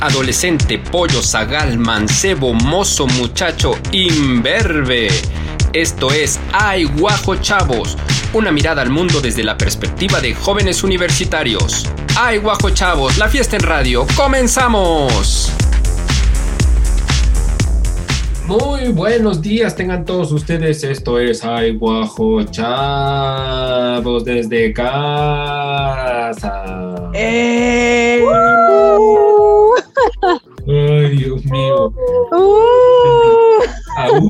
adolescente, pollo, zagal, mancebo, mozo, muchacho, imberbe. Esto es Ay Guajo Chavos, una mirada al mundo desde la perspectiva de jóvenes universitarios. Ay Guajo Chavos, la fiesta en radio, comenzamos. Muy buenos días, tengan todos ustedes. Esto es Ay Guajo Chavos desde casa. ¡Eh! Ay, Dios mío.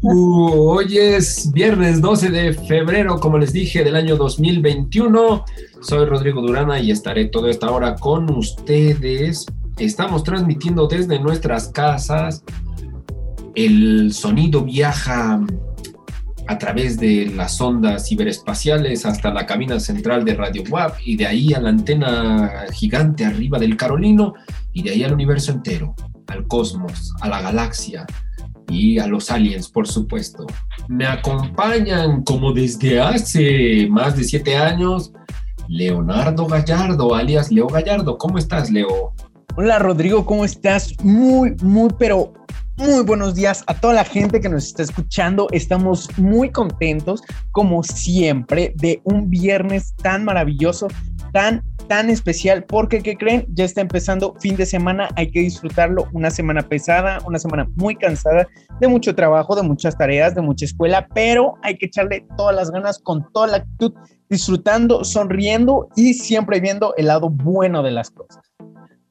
hoy es viernes 12 de febrero, como les dije, del año 2021. Soy Rodrigo Durana y estaré toda esta hora con ustedes. Estamos transmitiendo desde nuestras casas. El sonido viaja a través de las ondas ciberespaciales hasta la cabina central de Radio WAP y de ahí a la antena gigante arriba del Carolino y de ahí al universo entero, al cosmos, a la galaxia y a los aliens, por supuesto. Me acompañan como desde hace más de siete años Leonardo Gallardo, alias Leo Gallardo. ¿Cómo estás, Leo? Hola, Rodrigo, ¿cómo estás? Muy, muy, pero muy buenos días a toda la gente que nos está escuchando. Estamos muy contentos, como siempre, de un viernes tan maravilloso, tan, tan especial, porque, ¿qué creen? Ya está empezando fin de semana, hay que disfrutarlo. Una semana pesada, una semana muy cansada, de mucho trabajo, de muchas tareas, de mucha escuela, pero hay que echarle todas las ganas, con toda la actitud, disfrutando, sonriendo y siempre viendo el lado bueno de las cosas.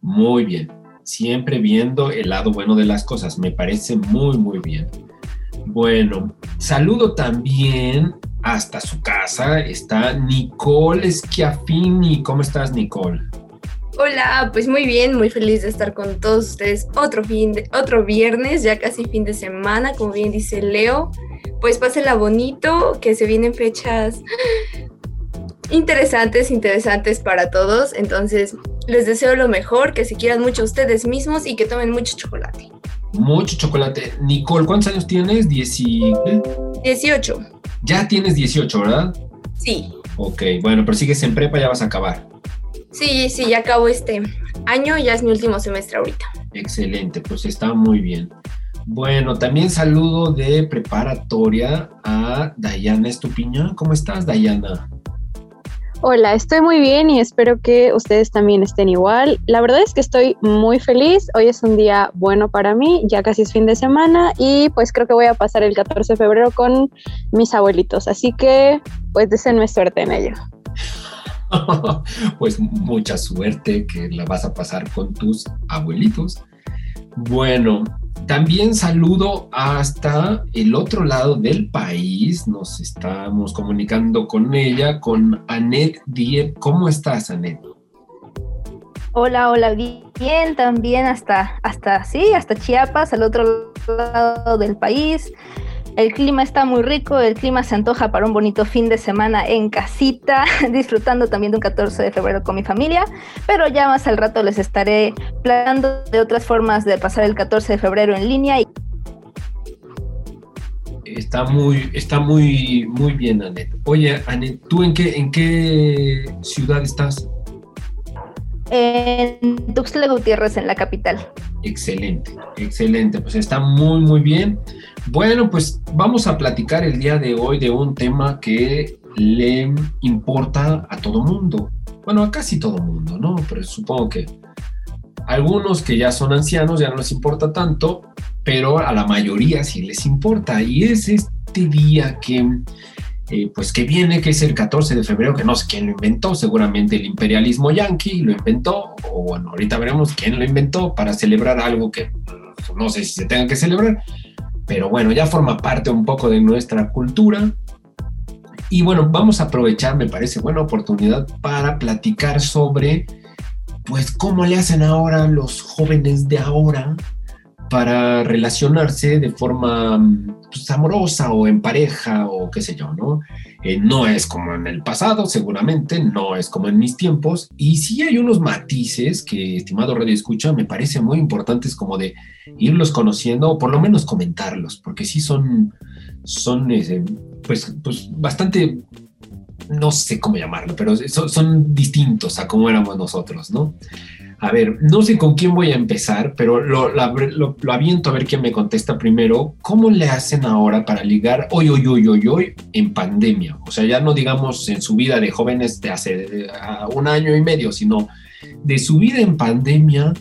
Muy bien siempre viendo el lado bueno de las cosas. Me parece muy, muy bien. Bueno, saludo también hasta su casa. Está Nicole Schiaffini. ¿Cómo estás, Nicole? Hola, pues muy bien, muy feliz de estar con todos ustedes otro fin de, otro viernes, ya casi fin de semana, como bien dice Leo. Pues pásela bonito, que se vienen fechas interesantes, interesantes para todos. Entonces, les deseo lo mejor, que se quieran mucho ustedes mismos y que tomen mucho chocolate. Mucho chocolate. Nicole, ¿cuántos años tienes? Dieci... 18. Ya tienes 18, ¿verdad? Sí. Ok, bueno, pero sigues en prepa, ya vas a acabar. Sí, sí, ya acabo este año, ya es mi último semestre ahorita. Excelente, pues está muy bien. Bueno, también saludo de preparatoria a Dayana Estupiña. ¿Cómo estás, Dayana? Hola, estoy muy bien y espero que ustedes también estén igual. La verdad es que estoy muy feliz. Hoy es un día bueno para mí, ya casi es fin de semana y pues creo que voy a pasar el 14 de febrero con mis abuelitos. Asasí que pues deseenme suerte en ello. pues mucha suerte que la vas a pasar con tus abuelitos. Bueno, también saludo hasta el otro lado del país. Nos estamos comunicando con ella, con Anet Diep. ¿Cómo estás, Anet? Hola, hola, bien, también hasta, hasta, sí, hasta Chiapas, al otro lado del país. El clima está muy rico, el clima se antoja para un bonito fin de semana en casita, disfrutando también de un 14 de febrero con mi familia, pero ya más al rato les estaré planeando de otras formas de pasar el 14 de febrero en línea. Está muy, está muy, muy bien, Anet. Oye, Anet, ¿tú en qué, en qué ciudad estás? En Tuxtla Gutiérrez, en la capital. Excelente, excelente. Pues está muy, muy bien. Bueno, pues vamos a platicar el día de hoy de un tema que le importa a todo mundo. Bueno, a casi todo mundo, ¿no? Pero supongo que algunos que ya son ancianos ya no les importa tanto, pero a la mayoría sí les importa. Y es este día que, eh, pues que viene, que es el 14 de febrero, que no sé quién lo inventó, seguramente el imperialismo yanqui lo inventó, o bueno, ahorita veremos quién lo inventó para celebrar algo que no sé si se tenga que celebrar, pero bueno, ya forma parte un poco de nuestra cultura. Y bueno, vamos a aprovechar, me parece buena oportunidad para platicar sobre, pues, cómo le hacen ahora los jóvenes de ahora para relacionarse de forma pues, amorosa o en pareja o qué sé yo, ¿no? Eh, no es como en el pasado, seguramente, no es como en mis tiempos. Y sí hay unos matices que, estimado Radio Escucha, me parecen muy importantes como de irlos conociendo o por lo menos comentarlos, porque sí son, son eh, pues, pues bastante, no sé cómo llamarlo, pero son, son distintos a cómo éramos nosotros, ¿no? A ver, no sé con quién voy a empezar, pero lo, lo, lo, aviento a ver quién me contesta primero. ¿Cómo le hacen ahora para ligar hoy, hoy, hoy, hoy, hoy en pandemia? O sea, ya no digamos en su vida de jóvenes de hace un año y medio, sino de su vida en pandemia.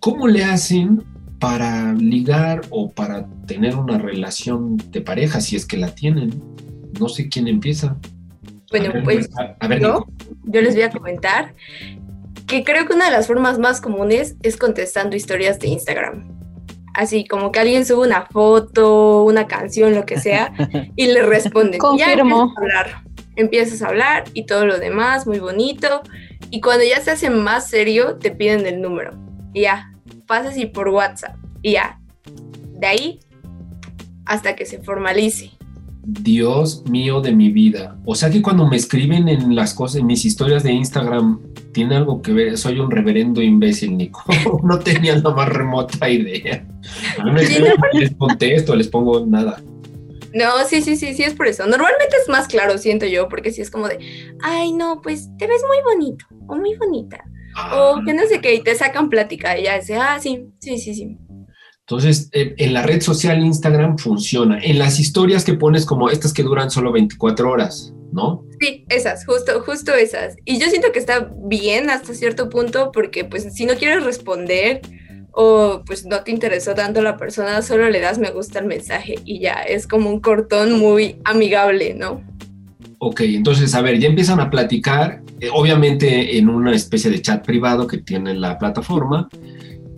¿Cómo le hacen para ligar o para tener una relación de pareja, si es que la tienen? No sé quién empieza. Bueno, pues a, ver, yo, yo les voy a comentar que creo que una de las formas más comunes es contestando historias de Instagram. Así como que alguien sube una foto, una canción, lo que sea, y le responden. Ya empiezas a hablar, empiezas a hablar y todo lo demás, muy bonito. Y cuando ya se hace más serio, te piden el número. Y ya, pasas y por WhatsApp. Y ya, de ahí hasta que se formalice. Dios mío de mi vida. O sea que cuando me escriben en las cosas, en mis historias de Instagram, tiene algo que ver, soy un reverendo imbécil, Nico. no tenía la más remota idea. A mí les contesto, les pongo nada. No, sí, sí, sí, sí, es por eso. Normalmente es más claro, siento yo, porque si es como de, ay, no, pues te ves muy bonito o muy bonita. O ah. que no sé qué, y te sacan plática y ya dice, ah, sí, sí, sí, sí. Entonces, en la red social Instagram funciona. En las historias que pones como estas que duran solo 24 horas, ¿no? Sí, esas, justo, justo esas. Y yo siento que está bien hasta cierto punto porque pues si no quieres responder o pues no te interesó tanto la persona, solo le das me gusta al mensaje y ya, es como un cortón muy amigable, ¿no? Ok, entonces, a ver, ya empiezan a platicar, eh, obviamente en una especie de chat privado que tiene la plataforma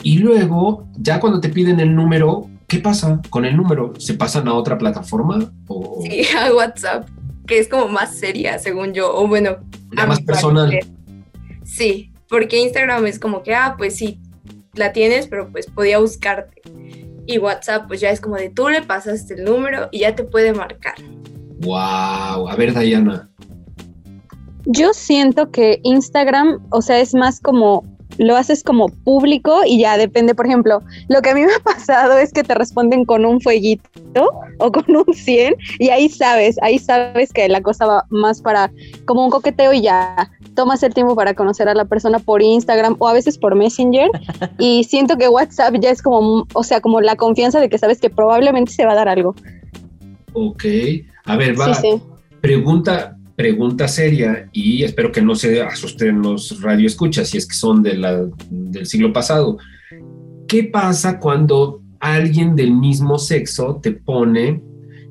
y luego, ya cuando te piden el número, ¿qué pasa con el número? ¿Se pasan a otra plataforma? O... Sí, a WhatsApp, que es como más seria, según yo, o bueno. más personal. Sí, porque Instagram es como que, ah, pues sí, la tienes, pero pues podía buscarte. Y WhatsApp, pues ya es como de tú le pasaste el número y ya te puede marcar. Wow, a ver, Diana. Yo siento que Instagram, o sea, es más como lo haces como público y ya depende, por ejemplo, lo que a mí me ha pasado es que te responden con un fueguito o con un 100 y ahí sabes, ahí sabes que la cosa va más para como un coqueteo y ya tomas el tiempo para conocer a la persona por Instagram o a veces por Messenger y siento que WhatsApp ya es como, o sea, como la confianza de que sabes que probablemente se va a dar algo. Ok, a ver, va. Pregunta, pregunta seria y espero que no se asusten los radioescuchas si es que son del siglo pasado. ¿Qué pasa cuando alguien del mismo sexo te pone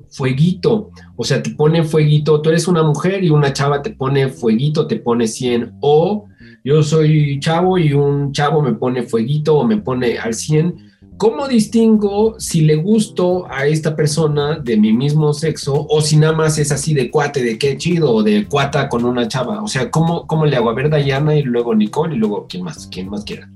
fueguito? O sea, te pone fueguito, tú eres una mujer y una chava te pone fueguito, te pone 100 o yo soy chavo y un chavo me pone fueguito o me pone al 100 ¿Cómo distingo si le gusto a esta persona de mi mismo sexo o si nada más es así de cuate, de qué chido, o de cuata con una chava? O sea, ¿cómo, cómo le hago? A ver, Dayana y luego Nicole y luego quién más, quién más quiera.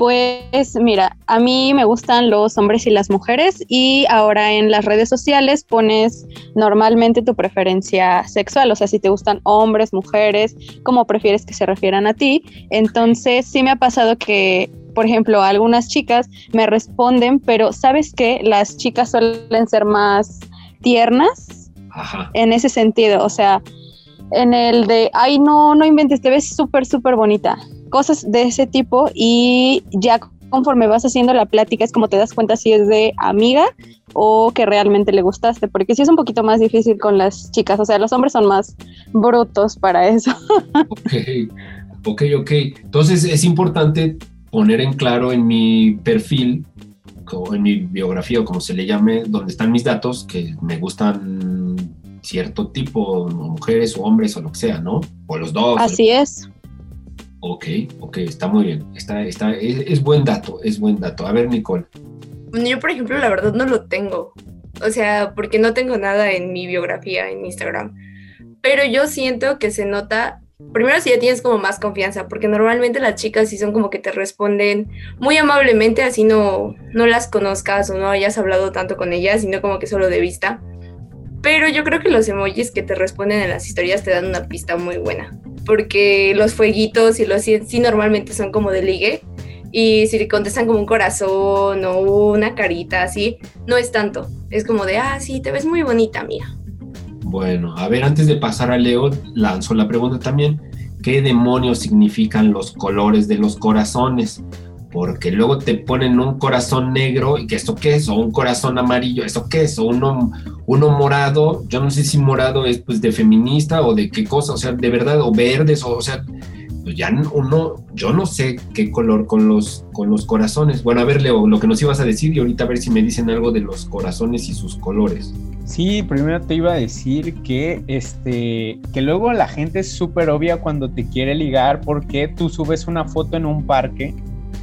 Pues mira, a mí me gustan los hombres y las mujeres y ahora en las redes sociales pones normalmente tu preferencia sexual, o sea, si te gustan hombres, mujeres, cómo prefieres que se refieran a ti. Entonces sí me ha pasado que por ejemplo, algunas chicas me responden, pero ¿sabes qué? Las chicas suelen ser más tiernas en ese sentido, o sea, en el de, ay, no, no inventes, te ves súper, súper bonita, cosas de ese tipo y ya conforme vas haciendo la plática es como te das cuenta si es de amiga o que realmente le gustaste, porque sí es un poquito más difícil con las chicas, o sea, los hombres son más brutos para eso. Ok, ok, ok. Entonces es importante poner en claro en mi perfil o en mi biografía o como se le llame, donde están mis datos, que me gustan cierto tipo, mujeres o hombres o lo que sea, ¿no? O los dos. Así es. Ok, ok, está muy bien. Está, está, es, buen dato, es buen dato. A ver, Nicole. Yo, por ejemplo, la verdad no lo tengo. O sea, porque no tengo nada en mi biografía en Instagram. Pero yo siento que se nota primero si ya tienes como más confianza, porque normalmente las chicas sí son como que te responden muy amablemente, así no, no las conozcas o no hayas hablado tanto con ellas, sino como que solo de vista. Pero yo creo que los emojis que te responden en las historias te dan una pista muy buena, porque los fueguitos y los sí normalmente son como de ligue, y si le contestan como un corazón o una carita así, no es tanto, es como de, ah, sí, te ves muy bonita, mía bueno, a ver, antes de pasar a Leo, lanzo la pregunta también. qué demonios significan los colores de los corazones porque luego te ponen un corazón negro y que esto qué es, o un corazón amarillo, esto qué es, o uno, uno morado, yo no sé si morado es pues de feminista o de qué cosa, o sea, de verdad, o verdes, o, o sea, pues ya uno, yo no sé qué color con los, con los corazones. Bueno, a ver, Leo, lo que nos ibas a decir y ahorita a ver si me dicen algo de los corazones y sus colores. Sí, primero te iba a decir que este que luego la gente es súper obvia cuando te quiere ligar porque tú subes una foto en un parque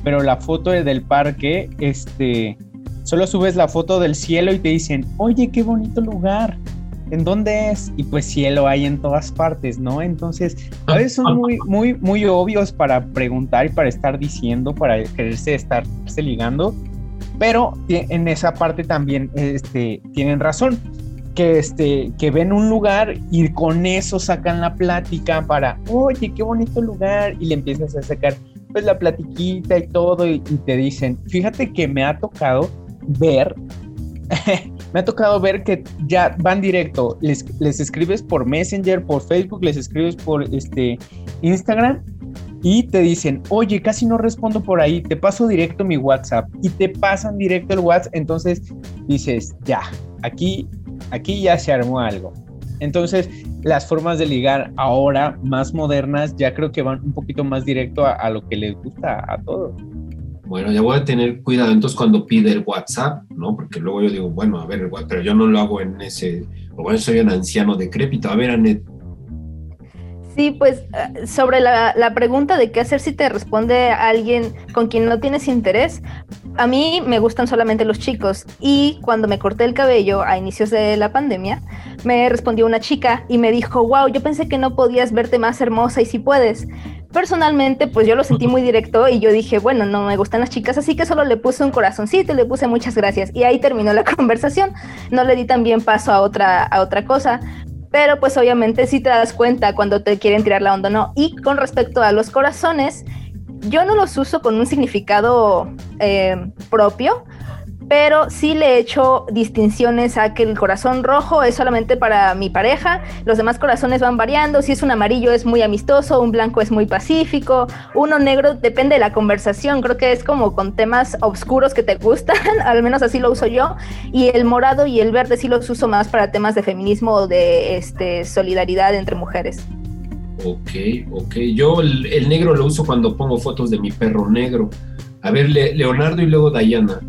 pero la foto del parque, este, solo subes la foto del cielo y te dicen, oye, qué bonito lugar. ¿En dónde es? Y pues cielo hay en todas partes, ¿no? Entonces, a veces son muy, muy, muy obvios para preguntar y para estar diciendo, para quererse estarse ligando, pero en esa parte también este, tienen razón. Que, este, que ven un lugar y con eso sacan la plática para, oye, qué bonito lugar, y le empiezas a sacar pues la platiquita y todo y, te dicen, fíjate que me ha tocado ver, me ha tocado ver que ya van directo, les, les escribes por Messenger, por Facebook, les escribes por este Instagram y te dicen, oye, casi no respondo por ahí, te paso directo mi WhatsApp y te pasan directo el WhatsApp, entonces dices, ya, aquí, aquí ya se armó algo. Entonces, las formas de ligar ahora más modernas ya creo que van un poquito más directo a, lo que les gusta a todos. Bueno, ya voy a tener cuidado entonces cuando pide el WhatsApp, ¿no? Porque luego yo digo, bueno, a ver, pero yo no lo hago en ese, o bueno, soy un anciano decrépito. A ver, Anet, Sí, pues eh, sobre la, pregunta de qué hacer si te responde alguien con quien no tienes interés, a mí me gustan solamente los chicos y cuando me corté el cabello a inicios de la pandemia, me respondió una chica y me dijo, wow, yo pensé que no podías verte más hermosa y si puedes. Personalmente, pues yo lo sentí muy directo y yo dije, bueno, no me gustan las chicas, así que solo le puse un corazoncito y le puse muchas gracias. Y ahí terminó la conversación. No le di también paso a otra, a otra cosa, pero pues obviamente si te das cuenta cuando te quieren tirar la onda o no. Y con respecto a los corazones, yo no los uso con un significado eh, propio, pero sí le he hecho distinciones a que el corazón rojo es solamente para mi pareja, los demás corazones van variando, si es un amarillo es muy amistoso, un blanco es muy pacífico, uno negro depende de la conversación, creo que es como con temas oscuros que te gustan, al menos así lo uso yo, y el morado y el verde sí los uso más para temas de feminismo o de este, solidaridad entre mujeres. Ok, ok, yo el, negro lo uso cuando pongo fotos de mi perro negro. A ver, Leonardo y luego Dayana.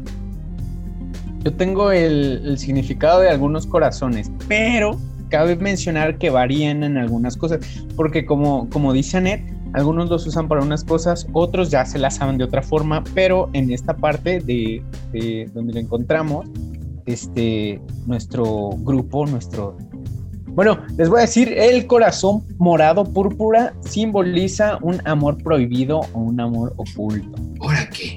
Yo tengo el, significado de algunos corazones, pero cabe mencionar que varían en algunas cosas, porque como, como dice Anet, algunos los usan para unas cosas, otros ya se las saben de otra forma, pero en esta parte de, donde lo encontramos, este, nuestro grupo, nuestro... Bueno, les voy a decir, el corazón morado púrpura simboliza un amor prohibido o un amor oculto. ¿Ahora qué?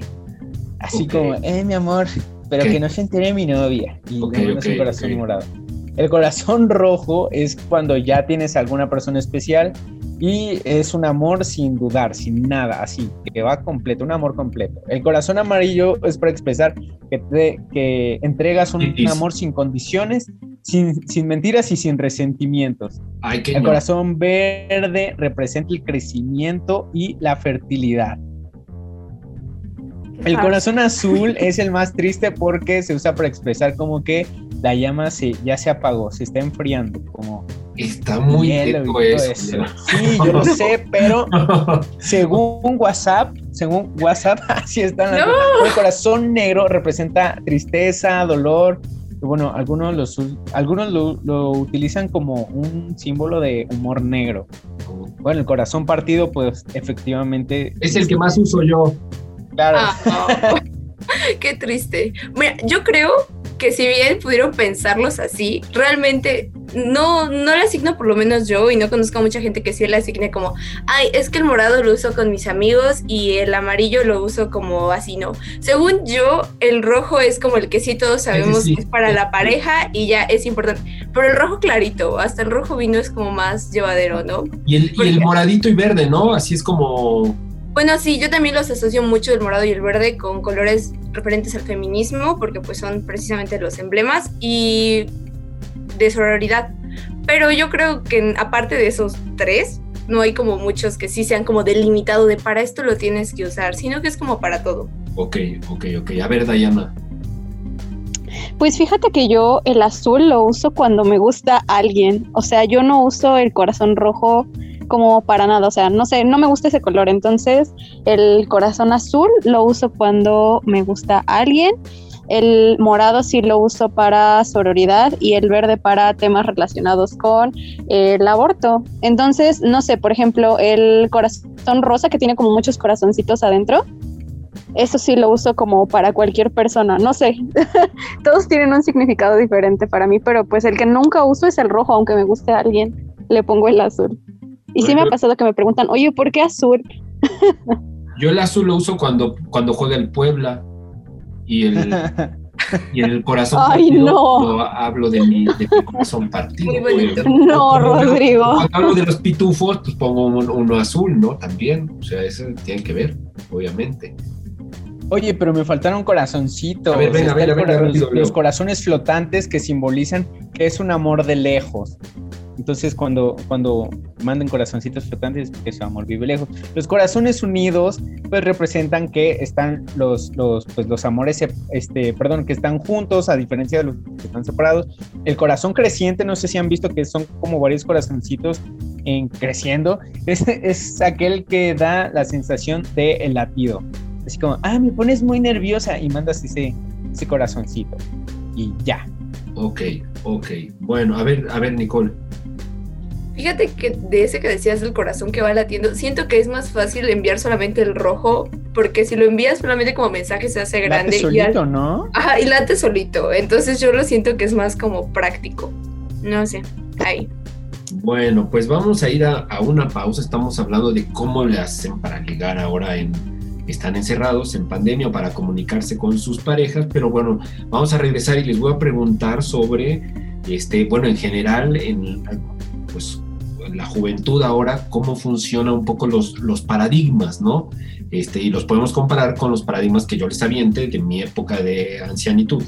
Así como, eh, mi amor, pero que no se entere mi novia. Y no es corazón morado. El corazón rojo es cuando ya tienes alguna persona especial y es un amor sin dudar, sin nada, así, que va completo, un amor completo. El corazón amarillo es para expresar que, te, que entregas un, amor sin condiciones, sin, sin, mentiras y sin resentimientos. el corazón verde representa el crecimiento y la fertilidad. El corazón azul es el más triste porque se usa para expresar como que la llama se, ya se apagó, se está enfriando, como Está muy eso. Sí, yo lo sé, pero según WhatsApp, según WhatsApp, así están. El corazón negro representa tristeza, dolor. Bueno, algunos, los, algunos lo, lo, utilizan como un símbolo de humor negro. Bueno, el corazón partido, pues efectivamente. Es el que más uso yo. Claro. Ah, Qué triste. Mira, yo creo que si bien pudieron pensarlos así, realmente no, no le asigno por lo menos yo y no conozco a mucha gente que sí le asigne como, ay, es que el morado lo uso con mis amigos y el amarillo lo uso como así, ¿no? Según yo, el rojo es como el que sí todos sabemos que es para la pareja y ya es importante, pero el rojo clarito, hasta el rojo vino es como más llevadero, ¿no? Y el, y el moradito y verde, ¿no? Así es como bueno, sí, yo también los asocio mucho el morado y el verde con colores referentes al feminismo, porque pues son precisamente los emblemas y de sororidad. Pero yo creo que aparte de esos tres, No hay como muchos que sí sean como delimitado de para esto lo tienes que usar, sino que es como para todo. Ok, ok, ok. A ver, Dayana. Pues fíjate que yo el azul lo uso cuando me gusta alguien. O sea, yo no uso el corazón rojo como para nada. O sea, no sé, no me gusta ese color. Entonces, el corazón azul lo uso cuando me gusta alguien. El morado sí lo uso para sororidad y el verde para temas relacionados con el aborto. Entonces, no sé, por ejemplo, el corazón rosa que tiene como muchos corazoncitos adentro, eso sí lo uso como para cualquier persona, no sé, todos tienen un significado diferente para mí, pero pues el que nunca uso es el rojo, aunque me guste a alguien, le pongo el azul. Y sí me ha pasado que me preguntan, oye, ¿por qué azul? Yo el azul lo uso cuando, cuando juega el Puebla y el, y el corazón Ay, partido, no. lo hablo de mi, de mi corazón partido. Muy bonito. pues. No, Cuando hablo- Rodrigo. Cuando hablo de los pitufos, pues pongo un- uno azul, ¿no? También, o sea, eso tiene que ver, obviamente. Oye, pero me faltaron corazoncitos. A ver, venga, venga, venga, Leo. Los corazones flotantes que simbolizan que es un amor de lejos. Entonces, cuando, cuando manden corazoncitos flotantes, es amor vive lejos. Los corazones unidos, pues representan que están los, los, pues, los amores, este, perdón, que están juntos, a diferencia de los que están separados. El corazón creciente, no sé si han visto que son como varios corazoncitos en creciendo. Es, es aquel que da la sensación de el latido. Así como, ah, me pones muy nerviosa y mandas ese, ese corazoncito. Y ya. Ok, ok. Bueno, a ver, a ver, Nicole. Fíjate que de ese que decías del corazón que va latiendo, siento que es más fácil enviar solamente el rojo, porque si lo envías solamente como mensaje se hace grande Late y, al- solito, ¿no? Ajá, y late solito. Entonces yo lo siento que es más como práctico. No sé, ahí. Bueno, pues vamos a ir a, a una pausa. Estamos hablando de cómo le hacen para ligar ahora en están encerrados en pandemia o para comunicarse con sus parejas, pero bueno, vamos a regresar y les voy a preguntar sobre este, bueno, en general en pues la juventud ahora cómo funcionan un poco los, los paradigmas, ¿no? Este, y los podemos comparar con los paradigmas que yo les aviente de mi época de ancianitud.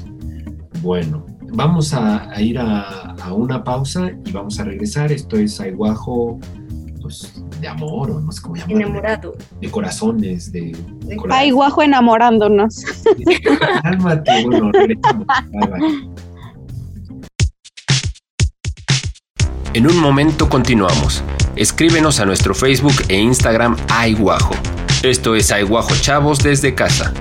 Bueno, vamos a, a ir a, a, una pausa y vamos a regresar. Esto es Aiguajo, pues, de amor, o no sé cómo llamarlo. Enamorado. De corazones, de... De corazones. Aiguajo enamorándonos. Cálmate, bueno, regresamos. Bye, bye. En un momento continuamos. Escríbenos a nuestro Facebook e Instagram Aiguajo. Esto es Aiguajo Chavos desde casa.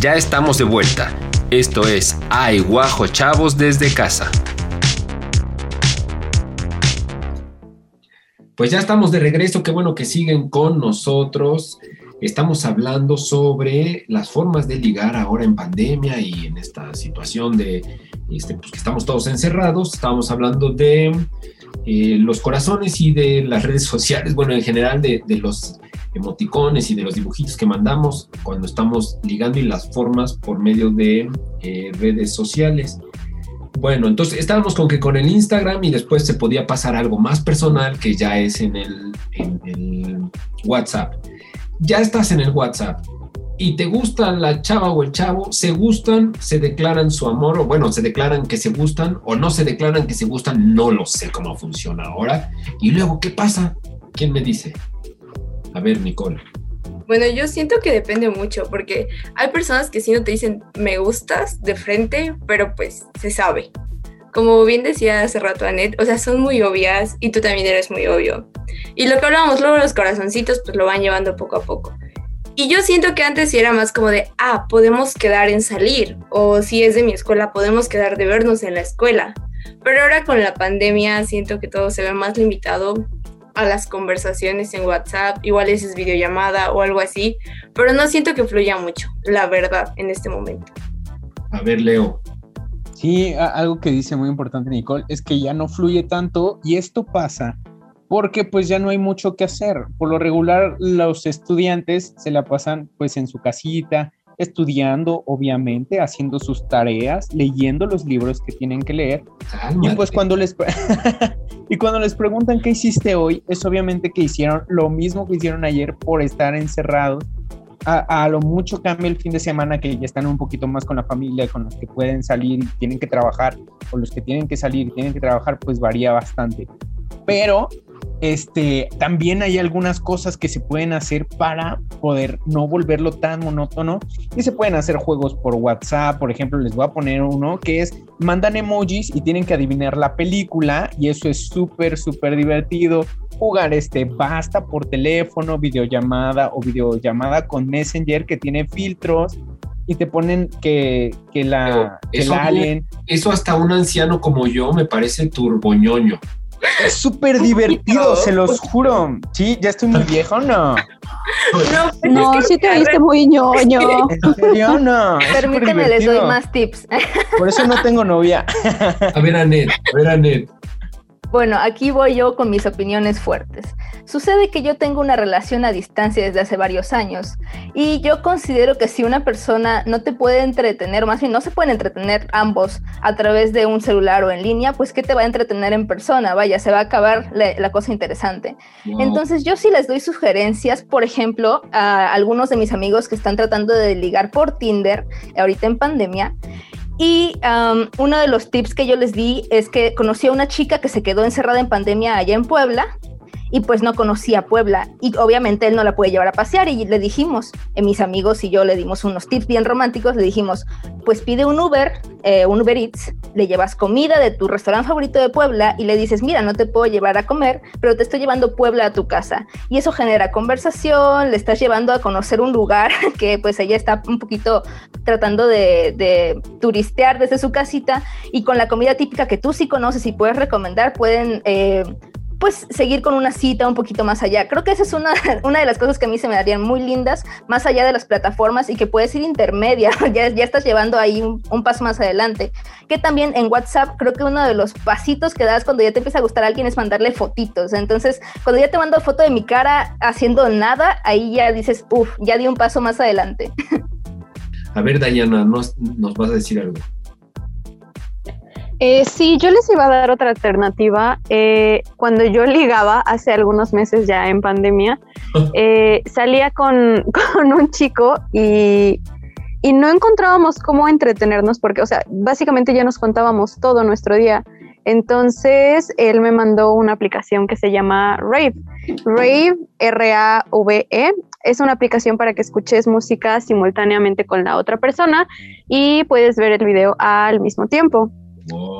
Ya estamos de vuelta. Esto es Aiguajo Chavos desde casa. Pues ya estamos de regreso, qué bueno que siguen con nosotros. Estamos hablando sobre las formas de ligar ahora en pandemia y en esta situación de este, pues que estamos todos encerrados. Estamos hablando de eh, los corazones y de las redes sociales, bueno, en general de, los emoticones y de los dibujitos que mandamos cuando estamos ligando y las formas por medio de eh, redes sociales. Bueno, entonces estábamos con que con el Instagram y después se podía pasar algo más personal que ya es en el WhatsApp. Ya estás en el WhatsApp y te gusta la chava o el chavo, se gustan, se declaran su amor, o bueno, se declaran que se gustan o no se declaran que se gustan, no lo sé cómo funciona ahora. Y luego, ¿qué pasa? ¿Quién me dice? A ver, Nicole. Bueno, yo siento que depende mucho, porque hay personas que sí no te dicen me gustas de frente, pero pues se sabe. Como bien decía hace rato Anet, o sea, son muy obvias y tú también eres muy obvio. Y lo que hablábamos luego, los corazoncitos, pues lo van llevando poco a poco. Y yo siento que antes sí era más como de, ah, podemos quedar en salir, o si es de mi escuela, podemos quedar de vernos en la escuela. Pero ahora con la pandemia siento que todo se ve más limitado a las conversaciones en WhatsApp, igual es videollamada o algo así, pero no siento que fluya mucho, la verdad, en este momento. A ver, Leo. Sí, algo que dice muy importante Nicole es que ya no fluye tanto y esto pasa porque pues ya no hay mucho que hacer. Por lo regular los estudiantes se la pasan pues en su casita, estudiando obviamente, haciendo sus tareas, leyendo los libros que tienen que leer y pues cuando les y cuando les preguntan qué hiciste hoy, es obviamente que hicieron lo mismo que hicieron ayer por estar encerrados a, lo mucho cambia el fin de semana que ya están un poquito más con la familia, con los que pueden salir y tienen que trabajar, o los que tienen que salir y tienen que trabajar, pues varía bastante. Pero este, también hay algunas cosas que se pueden hacer para poder no volverlo tan monótono y se pueden hacer juegos por WhatsApp, por ejemplo, les voy a poner uno que es mandan emojis y tienen que adivinar la película y eso es súper, súper divertido. Jugar este basta por teléfono, videollamada o videollamada con Messenger que tiene filtros y te ponen que, que la, que eso, alien. Eso hasta un anciano como yo me parece turboñoño. Es súper divertido, se los juro. Sí, ya estoy muy viejo, ¿no? No, no sí te viste muy ñoño. ¿En serio? No. Permítanme, les doy más tips. Por eso no tengo novia. A ver, Anet, a ver, Anet. Bueno, aquí voy yo con mis opiniones fuertes. Sucede que yo tengo una relación a distancia desde hace varios años y yo considero que si una persona no te puede entretener, más bien no se pueden entretener ambos a través de un celular o en línea, pues ¿qué te va a entretener en persona? Vaya, se va a acabar la, la cosa interesante. Wow. Entonces yo sí les doy sugerencias, por ejemplo, a algunos de mis amigos que están tratando de ligar por Tinder ahorita en pandemia. Y um, uno de los tips que yo les di es que conocí a una chica que se quedó encerrada en pandemia allá en Puebla y pues no conocía Puebla y obviamente él no la puede llevar a pasear y le dijimos, eh, mis amigos y yo le dimos unos tips bien románticos, le dijimos, pues pide un Uber, eh, un Uber Eats, le llevas comida de tu restaurante favorito de Puebla y le dices, mira, no te puedo llevar a comer, pero te estoy llevando Puebla a tu casa. Y eso genera conversación, le estás llevando a conocer un lugar que pues ella está un poquito tratando de, turistear desde su casita y con la comida típica que tú sí conoces y puedes recomendar, pueden... Eh, pues seguir con una cita un poquito más allá. Creo que esa es una, una de las cosas que a mí se me darían muy lindas, más allá de las plataformas y que puedes ir intermedia, ya, ya estás llevando ahí un, paso más adelante. Que también en WhatsApp creo que uno de los pasitos que das cuando ya te empieza a gustar a alguien es mandarle fotitos. Entonces, cuando ya te mando foto de mi cara haciendo nada, ahí ya dices, uff, ya di un paso más adelante. A ver, Dayana, nos, nos vas a decir algo. Eh, sí, yo les iba a dar otra alternativa. Eh, cuando yo ligaba hace algunos meses ya en pandemia, eh, salía con, con, un chico y, y, no encontrábamos cómo entretenernos porque, o sea, básicamente ya nos contábamos todo nuestro día. Entonces, él me mandó una aplicación que se llama Rave. Rave, R-A-V-E, es una aplicación para que escuches música simultáneamente con la otra persona y puedes ver el video al mismo tiempo.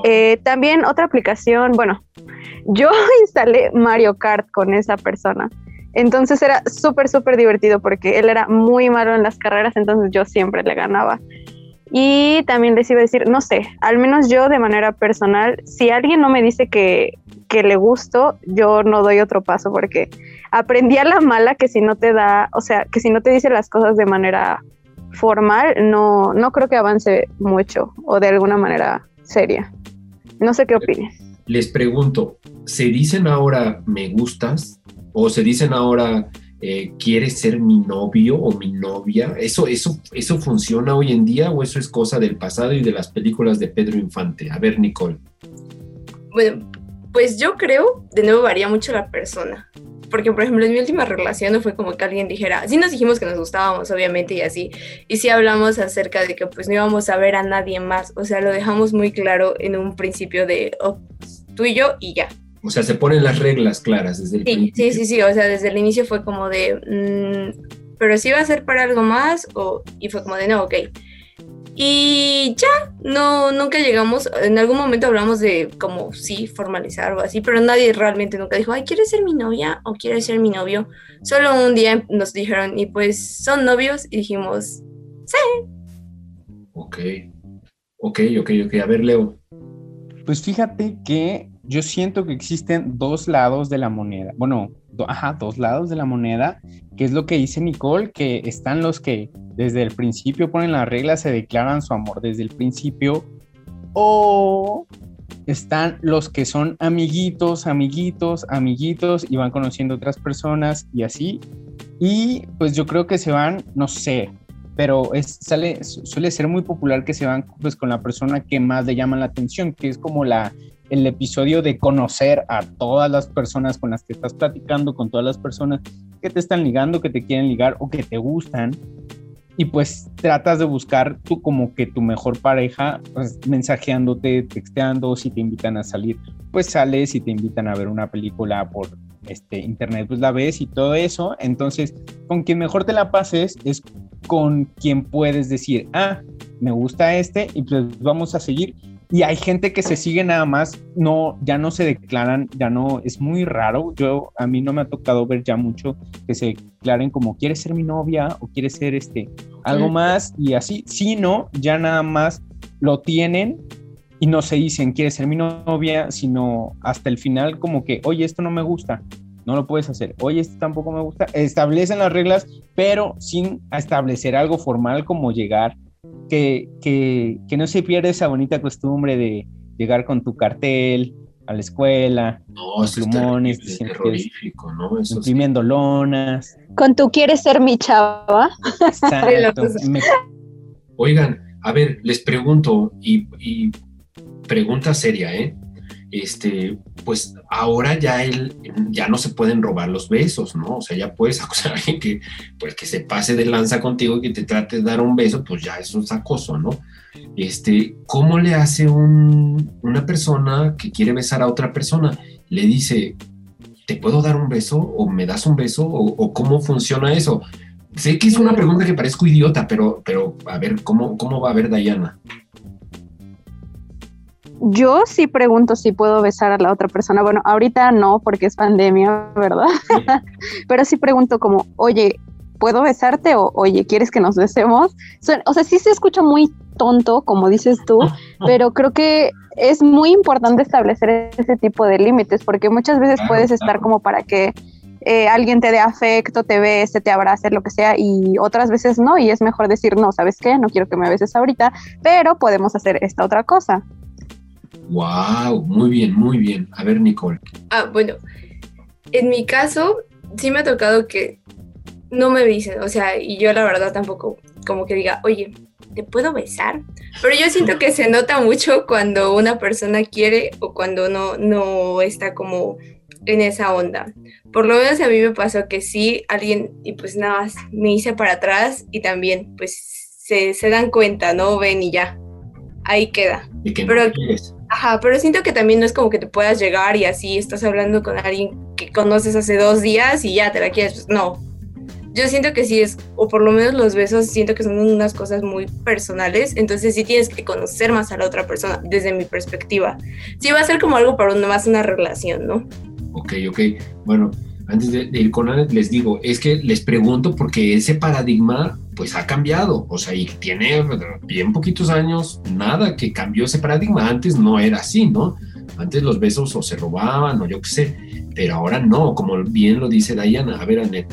Eh, también otra aplicación, bueno, yo instalé Mario Kart con esa persona. Entonces era súper, súper divertido porque él era muy malo en las carreras, entonces yo siempre le ganaba. Y también les iba a decir, no sé, al menos yo de manera personal, si alguien no me dice que, que le gusto, yo no doy otro paso porque aprendí a la mala que si no te da, o sea, que si no te dice las cosas de manera formal, no, no creo que avance mucho o de alguna manera seria. No sé qué opines. Les pregunto, ¿se dicen ahora me gustas? ¿O se dicen ahora eh, quieres ser mi novio o mi novia? ¿Eso, eso, ¿Eso funciona hoy en día o eso es cosa del pasado y de las películas de Pedro Infante? A ver, Nicole. Bueno, pues yo creo, de nuevo varía mucho la persona. Porque, por ejemplo, en mi última relación no fue como que alguien dijera, sí nos dijimos que nos gustábamos, obviamente, y así. Y sí hablamos acerca de que pues no íbamos a ver a nadie más. O sea, lo dejamos muy claro en un principio de oh, tú y yo y ya. O sea, se ponen las reglas claras desde el sí, principio. Sí, sí, sí. O sea, desde el inicio fue como de, mmm, pero si va a ser para algo más, o, y fue como de, no, ok. Y ya, no, nunca llegamos, en algún momento hablamos de como sí, formalizar o así, pero nadie realmente nunca dijo, ay, ¿quieres ser mi novia o quieres ser mi novio? Solo un día nos dijeron, y pues son novios, y dijimos, sí. Ok, ok, ok, ok, a ver, Leo. Pues fíjate que yo siento que existen dos lados de la moneda. Bueno, ajá, dos lados de la moneda, que es lo que dice Nicole, que están los que desde el principio ponen las reglas, se declaran su amor desde el principio, o están los que son amiguitos, amiguitos, amiguitos y van conociendo otras personas y así. Y pues yo creo que se van, no sé, pero es, sale, suele ser muy popular que se van pues con la persona que más le llama la atención, que es como la, el episodio de conocer a todas las personas con las que estás platicando, con todas las personas, que te están ligando, que te quieren ligar o que te gustan. Y pues tratas de buscar tú como que tu mejor pareja, pues, mensajeándote, texteando, si te invitan a salir, pues sales, si te invitan a ver una película por este, internet, pues la ves y todo eso. Entonces, con quien mejor te la pases es con quien puedes decir, ah, me gusta este y pues vamos a seguir. Y hay gente que se sigue nada más, no, ya no se declaran, ya no, es muy raro. Yo, a mí no me ha tocado ver ya mucho que se declaren como, ¿quieres ser mi novia? o ¿quieres ser este, algo más? Y así, si no, ya nada más lo tienen y no se dicen, ¿quieres ser mi novia? Sino hasta el final como que, oye, esto no me gusta, no lo puedes hacer. Oye, esto tampoco me gusta. Establecen las reglas, pero sin establecer algo formal como llegar que, que, no se pierda esa bonita costumbre de llegar con tu cartel a la escuela, no, eso plumones, es terrorífico, ¿no? imprimiendo lonas. Con tú quieres ser mi chava. Exacto. Oigan, a ver, les pregunto, y, y pregunta seria, ¿eh? Este, pues ahora ya él, ya no se pueden robar los besos, ¿no? O sea, ya puedes acusar a alguien que, pues, que se pase de lanza contigo y que te trate de dar un beso, pues ya es acoso, ¿no? Este, ¿cómo le hace una persona que quiere besar a otra persona? Le dice, ¿te puedo dar un beso? ¿O me das un beso? ¿O, cómo funciona eso? Sé que es una pregunta que parezco idiota, pero, pero a ver, ¿cómo, cómo va a ver Dayana? Yo sí pregunto si puedo besar a la otra persona. Bueno, ahorita no, porque es pandemia, ¿verdad? Pero sí pregunto como, oye, ¿puedo besarte? O, oye, ¿quieres que nos besemos? O sea, sí se escucha muy tonto, como dices tú, pero creo que es muy importante establecer ese tipo de límites, porque muchas veces puedes estar como para que eh, alguien te dé afecto, te bese, te abrace, lo que sea, y otras veces no, y es mejor decir, no, ¿sabes qué? No quiero que me beses ahorita, pero podemos hacer esta otra cosa. Wow, muy bien, muy bien. A ver, Nicole. Ah, bueno, en mi caso sí me ha tocado que no me dicen, o sea, y yo la verdad tampoco como que diga, oye, ¿te puedo besar? Pero yo siento que se nota mucho cuando una persona quiere o cuando no, no está como en esa onda. Por lo menos a mí me pasó que sí, alguien, y pues nada más me hice para atrás y también pues se, se dan cuenta, ¿no? Ven y ya, ahí queda. ¿Y que Pero, quieres? Ajá, pero siento que también no es como que te puedas llegar y así estás hablando con alguien que conoces hace dos días y ya te la quieres. Pues, no. Yo siento que sí es, o por lo menos los besos, siento que son unas cosas muy personales, entonces sí tienes que conocer más a la otra persona, desde mi perspectiva. Sí va a ser como algo para más una relación, ¿no? Ok, ok. Bueno, antes de, ir con Ana, les digo, es que les pregunto porque ese paradigma pues ha cambiado, o sea, y tiene bien poquitos años, nada que cambió ese paradigma, antes no era así, ¿no? Antes los besos o se robaban o yo qué sé, pero ahora no, como bien lo dice Diana, a ver, Anet.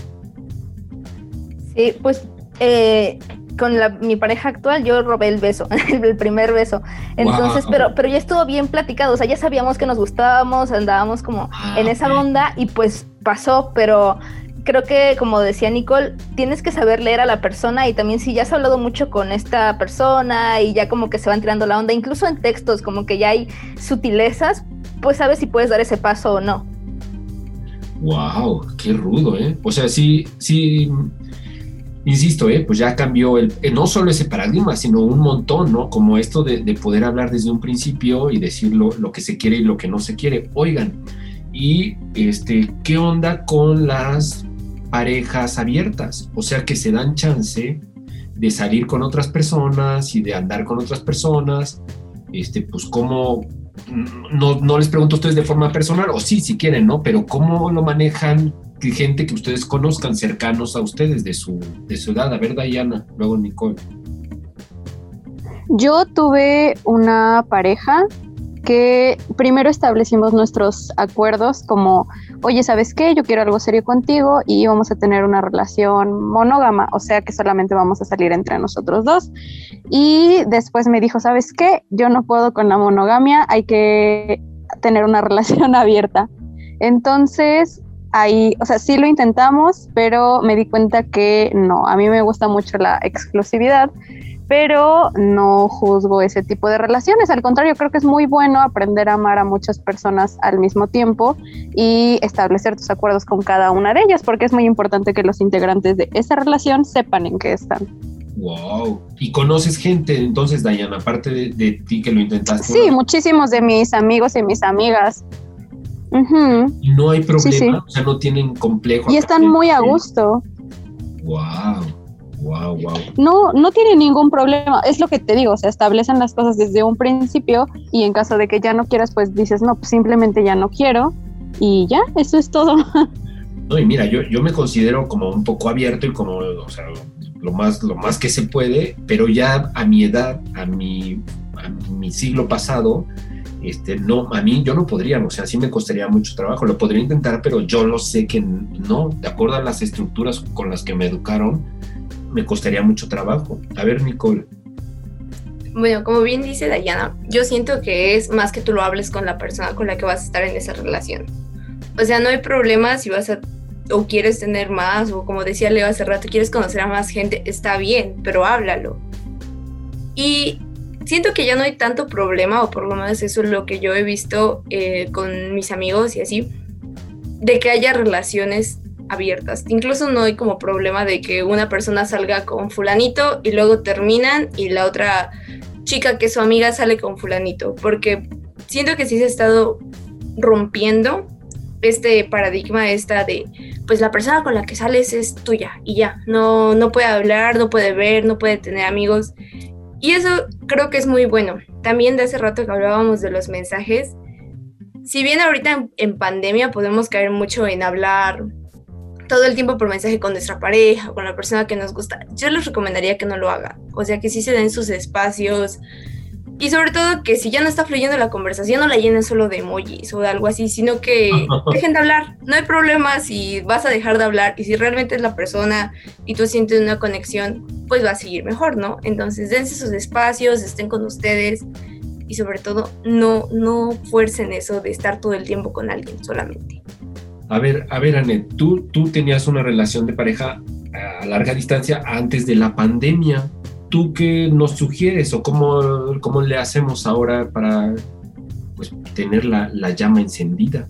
Sí, pues eh, con mi pareja actual yo robé el beso, el primer beso. Entonces, pero, pero ya estuvo bien platicado, o sea, ya sabíamos que nos gustábamos, andábamos como ah, en esa onda y pues pasó, pero creo que como decía Nicole, tienes que saber leer a la persona y también si ya has hablado mucho con esta persona y ya como que se va entrando la onda, incluso en textos como que ya hay sutilezas, pues sabes si puedes dar ese paso o no. Wow, qué rudo, ¿eh? O sea, sí, sí, insisto, ¿eh? pues ya cambió el, eh, no solo ese paradigma, sino un montón, ¿no? Como esto de, poder hablar desde un principio y decir lo, lo, que se quiere y lo que no se quiere. Oigan, y este, ¿qué onda con las parejas abiertas? O sea, que se dan chance de salir con otras personas y de andar con otras personas. Este, pues cómo, no, no les pregunto a ustedes de forma personal, o sí, si quieren, ¿no? Pero cómo lo manejan gente que ustedes conozcan cercanos a ustedes de su, de su edad. A ver, Diana, luego Nicole. Yo tuve una pareja que primero establecimos nuestros acuerdos como, oye, ¿sabes qué? Yo quiero algo serio contigo y vamos a tener una relación monógama, o sea que solamente vamos a salir entre nosotros dos. Y después me dijo, ¿sabes qué? Yo no puedo con la monogamia, hay que tener una relación abierta. Entonces, ahí, o sea, sí lo intentamos, pero me di cuenta que no, a mí me gusta mucho la exclusividad, pero no juzgo ese tipo de relaciones. Al contrario, creo que es muy bueno aprender a amar a muchas personas al mismo tiempo y establecer tus acuerdos con cada una de ellas, porque es muy importante que los integrantes de esa relación sepan en qué están. Wow. ¿Y conoces gente entonces, Dayana, aparte de, ti que lo intentaste? Sí, muchísimos de mis amigos y mis amigas. Y no hay problema, o sea, no tienen complejo. Y están muy a gusto. Wow. Wow, wow. No, no tiene ningún problema. Es lo que te digo, se establecen las cosas desde un principio y en caso de que ya no quieras, pues dices, no, pues simplemente ya no quiero y ya, eso es todo. No, y mira, yo, yo me considero como un poco abierto y como, o sea, lo más, lo más que se puede, pero ya a mi edad, a mi, a mi siglo pasado, este, no, a mí yo no podría, o sea, sí me costaría mucho trabajo, lo podría intentar, pero yo lo sé que no, de acuerdo a las estructuras con las que me educaron, me costaría mucho trabajo. A ver, Nicole. Bueno, como bien dice Dayana, yo siento que es más que tú lo hables con la persona con la que vas a estar en esa relación. O sea, no hay problema si vas a o quieres tener más, o como decía Leo hace rato, quieres conocer a más gente, está bien, pero háblalo. Y siento que ya no hay tanto problema, o por lo menos eso es lo que yo he visto eh, con mis amigos y así, de que haya relaciones abiertas. Incluso no hay como problema de que una persona salga con fulanito y luego terminan y la otra chica que es su amiga sale con fulanito, porque siento que sí se ha estado rompiendo este paradigma esta de pues la persona con la que sales es tuya y ya, no no puede hablar, no puede ver, no puede tener amigos. Y eso creo que es muy bueno. También de hace rato que hablábamos de los mensajes, si bien ahorita en pandemia podemos caer mucho en hablar todo el tiempo por mensaje con nuestra pareja, con la persona que nos gusta, yo les recomendaría que no lo hagan. O sea, que sí se den sus espacios. Y sobre todo que si ya no está fluyendo la conversación, no la llenen solo de emojis o de algo así, sino que dejen de hablar. No hay problema si vas a dejar de hablar y si realmente es la persona y tú sientes una conexión, pues va a seguir mejor, ¿no? Entonces dense sus espacios, estén con ustedes y sobre todo no, no fuercen eso de estar todo el tiempo con alguien solamente. A ver, a ver, Anet, tú, tú tenías una relación de pareja a larga distancia antes de la pandemia. ¿Tú qué nos sugieres o cómo, cómo le hacemos ahora para pues, tener la, la llama encendida?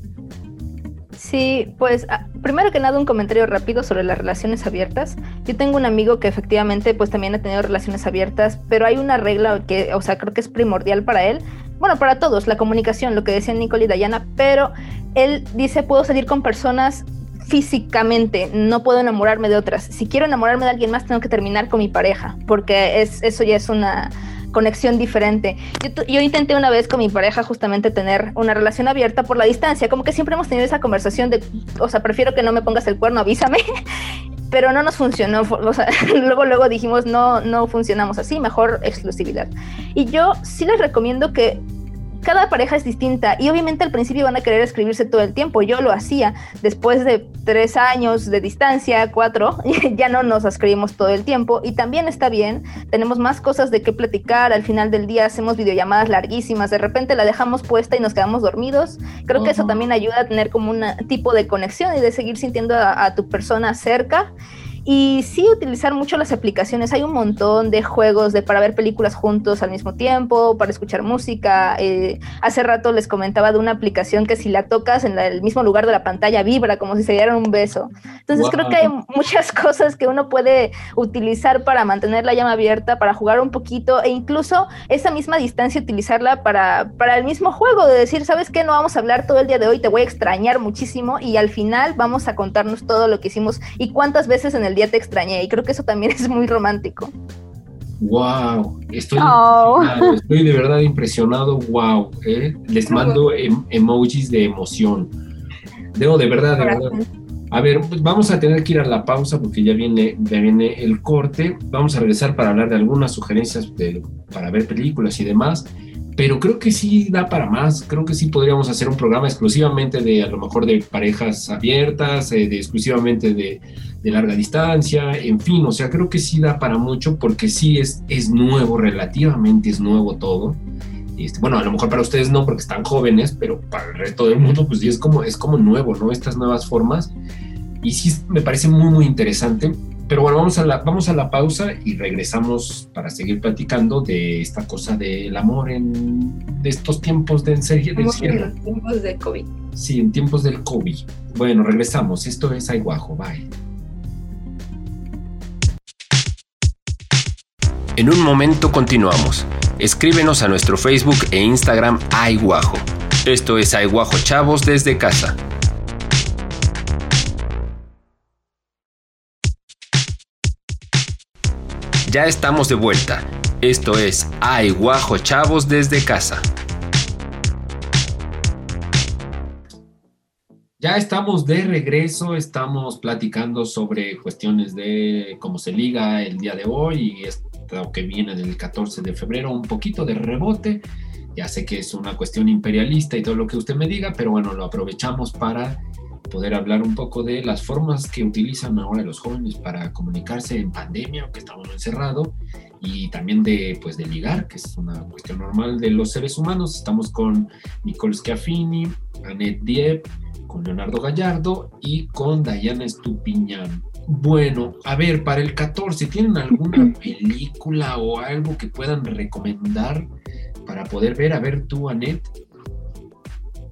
Sí, pues ah, primero que nada un comentario rápido sobre las relaciones abiertas. Yo tengo un amigo que efectivamente pues también ha tenido relaciones abiertas, pero hay una regla que, o sea, creo que es primordial para él. Bueno, para todos, la comunicación, lo que decían Nicole y Dayana, pero él dice, puedo salir con personas físicamente, no puedo enamorarme de otras. Si quiero enamorarme de alguien más, tengo que terminar con mi pareja, porque es, eso ya es una conexión diferente. Yo, intenté una vez con mi pareja justamente tener una relación abierta por la distancia, como que siempre hemos tenido esa conversación de, o sea, prefiero que no me pongas el cuerno, avísame, pero no nos funcionó, luego, luego dijimos, no, no funcionamos así, mejor exclusividad. Y yo sí les recomiendo que cada pareja es distinta y obviamente al principio van a querer escribirse todo el tiempo. Yo lo hacía después de tres años de distancia, cuatro, ya no nos escribimos todo el tiempo y también está bien. Tenemos más cosas de qué platicar. Al final del día hacemos videollamadas larguísimas. De repente la dejamos puesta y nos quedamos dormidos. Creo que eso también ayuda a tener como un tipo de conexión y de seguir sintiendo a, a tu persona cerca. Y sí utilizar mucho las aplicaciones. Hay un montón de juegos de para ver películas juntos al mismo tiempo, para escuchar música. Eh, hace rato les comentaba de una aplicación que si la tocas en el mismo lugar de la pantalla vibra como si se dieran un beso. Entonces creo que hay muchas cosas que uno puede utilizar para mantener la llama abierta, para jugar un poquito e incluso esa misma distancia utilizarla para, para el mismo juego, de decir, ¿sabes qué? No vamos a hablar todo el día de hoy, te voy a extrañar muchísimo y al final vamos a contarnos todo lo que hicimos y cuántas veces en el día te extrañé y creo que eso también es muy romántico. Wow, estoy, estoy de verdad impresionado, wow, ¿eh? les mando em, emojis de emoción. Debo de verdad, de verdad. A ver, pues vamos a tener que ir a la pausa porque ya viene, ya viene el corte. Vamos a regresar para hablar de algunas sugerencias para ver películas y demás pero creo que sí da para más, creo que sí podríamos hacer un programa exclusivamente de a lo mejor de parejas abiertas, eh, de exclusivamente de, larga distancia, en fin, o sea, creo que sí da para mucho porque sí es, es nuevo, relativamente es nuevo todo. Este, bueno, a lo mejor para ustedes no porque están jóvenes, pero para el resto del mundo pues sí es como, es como nuevo, ¿no? Estas nuevas formas. Y sí me parece muy, muy interesante pero bueno, vamos a, la, vamos a la pausa y regresamos para seguir platicando de esta cosa del amor en de estos tiempos de, de encierro. En tiempos de COVID. Sí, en tiempos del COVID. Bueno, regresamos. Esto es Aiguajo. Bye. En un momento continuamos. Escríbenos a nuestro Facebook e Instagram Aiguajo. Esto es Aiguajo Chavos desde casa. Ya estamos de vuelta. Esto es Aiguajo Chavos desde casa. Ya estamos de regreso, estamos platicando sobre cuestiones de cómo se liga el día de hoy y esto que viene del 14 de febrero, un poquito de rebote. Ya sé que es una cuestión imperialista y todo lo que usted me diga, pero bueno, lo aprovechamos para poder hablar un poco de las formas que utilizan ahora los jóvenes para comunicarse en pandemia, aunque estamos encerrados, y también de, pues, de ligar, que es una cuestión normal de los seres humanos. Estamos con Nicole Schiaffini, Annette Diep, con Leonardo Gallardo y con Diana Estupiñán. Bueno, a ver, para el 14, ¿tienen alguna película o algo que puedan recomendar para poder ver? A ver tú, Annette.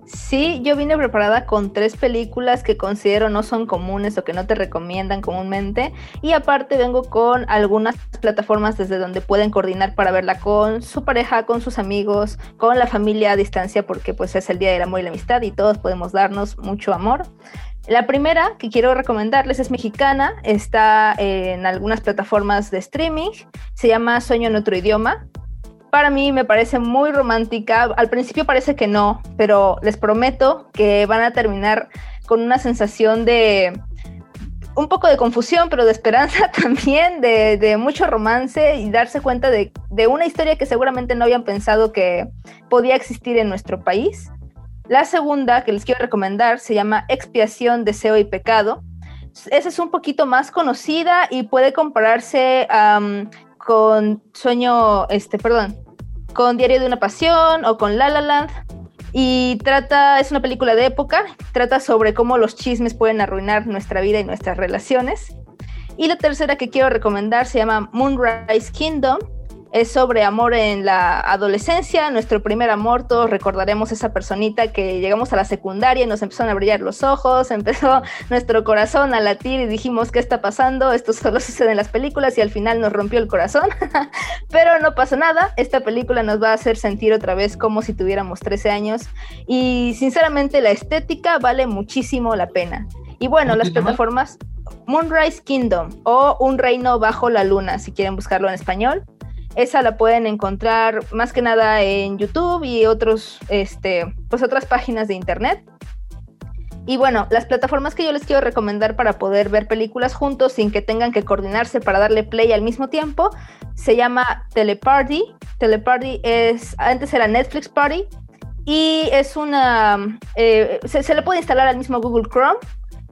Sí, yo vine preparada con tres películas que considero no son comunes o que no te recomiendan comúnmente. Y aparte vengo con algunas plataformas desde donde pueden coordinar para verla con su pareja, con sus amigos, con la familia a distancia, porque pues es el Día del Amor y la Amistad y todos podemos darnos mucho amor. La primera que quiero recomendarles es mexicana, está en algunas plataformas de streaming, se llama Sueño en otro idioma para mí me parece muy romántica. Al principio parece que no, pero les prometo que van a terminar con una sensación de un poco de confusión, pero de esperanza también, de, mucho romance y darse cuenta de, una historia que seguramente no habían pensado que podía existir en nuestro país. La segunda que les quiero recomendar se llama Expiación, Deseo y Pecado. Esa es un poquito más conocida y puede compararse con Sueño, este, perdón, con Diario de una Pasión o con La La Land. Y trata, es una película de época, trata sobre cómo los chismes pueden arruinar nuestra vida y nuestras relaciones. Y la tercera que quiero recomendar se llama Moonrise Kingdom es sobre amor en la adolescencia, nuestro primer amor, todos recordaremos esa personita que llegamos a la secundaria y nos empezaron a brillar los ojos, empezó nuestro corazón a latir y dijimos, ¿qué está pasando? Esto solo sucede en las películas y al final nos rompió el corazón, pero no pasa nada, esta película nos va a hacer sentir otra vez como si tuviéramos 13 años y sinceramente la estética vale muchísimo la pena. Y bueno, las plataformas Moonrise Kingdom o Un Reino Bajo la Luna, si quieren buscarlo en español. Esa la pueden encontrar más que nada en YouTube y otros, este, pues otras páginas de internet. Y bueno, las plataformas que yo les quiero recomendar para poder ver películas juntos sin que tengan que coordinarse para darle play al mismo tiempo, se llama Teleparty. Teleparty es, antes era Netflix Party y es una, eh, se, le puede instalar al mismo Google Chrome.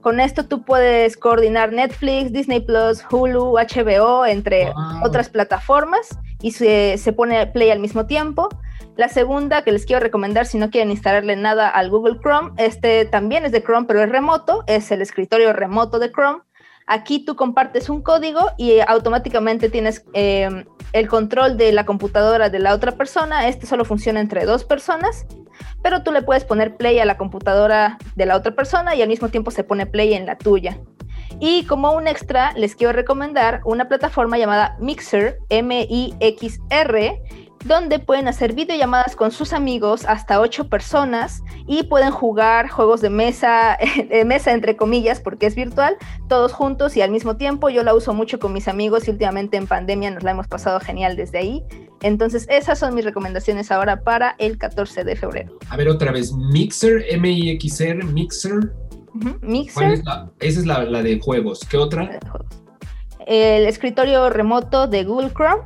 Con esto tú puedes coordinar Netflix, Disney Plus, Hulu, HBO, entre otras plataformas y se, se pone play al mismo tiempo. La segunda que les quiero recomendar si no quieren instalarle nada al Google Chrome, este también es de Chrome pero es remoto, es el escritorio remoto de Chrome. Aquí tú compartes un código y automáticamente tienes em, el control de la computadora de la otra persona. Este solo funciona entre dos personas, pero tú le puedes poner play a la computadora de la otra persona y al mismo tiempo se pone play en la tuya. Y como un extra, les quiero recomendar una plataforma llamada Mixer, M-I-X-R, donde pueden hacer videollamadas con sus amigos, hasta ocho personas, y pueden jugar juegos de mesa, de mesa entre comillas, porque es virtual, todos juntos y al mismo tiempo. Yo la uso mucho con mis amigos y últimamente en pandemia nos la hemos pasado genial desde ahí. Entonces, esas son mis recomendaciones ahora para el 14 de febrero. A ver, otra vez, Mixer, M-I-X-R, Mixer. Mixer. esa es la, de juegos. ¿Qué otra? El escritorio remoto de Google Chrome.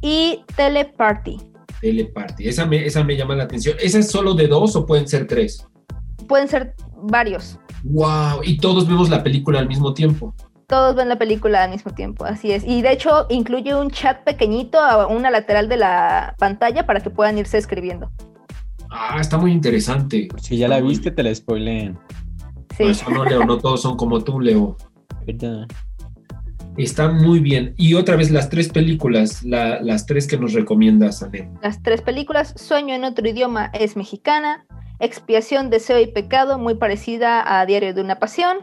Y Teleparty. Teleparty. Esa me, esa me llama la atención. ¿Esa es solo de dos o pueden ser tres? Pueden ser varios. Wow. Y todos vemos la película al mismo tiempo. Todos ven la película al mismo tiempo, así es. Y de hecho incluye un chat pequeñito a una lateral de la pantalla para que puedan irse escribiendo. Ah, está muy interesante. Si ya la viste, te la spoileen. Sí. No, eso no, Leo, no todos son como tú, Leo. Está muy bien. Y otra vez las tres películas, la- las tres que nos recomiendas, Anet. Las tres películas, Sueño en otro idioma es mexicana, Expiación, Deseo y Pecado, muy parecida a Diario de una Pasión,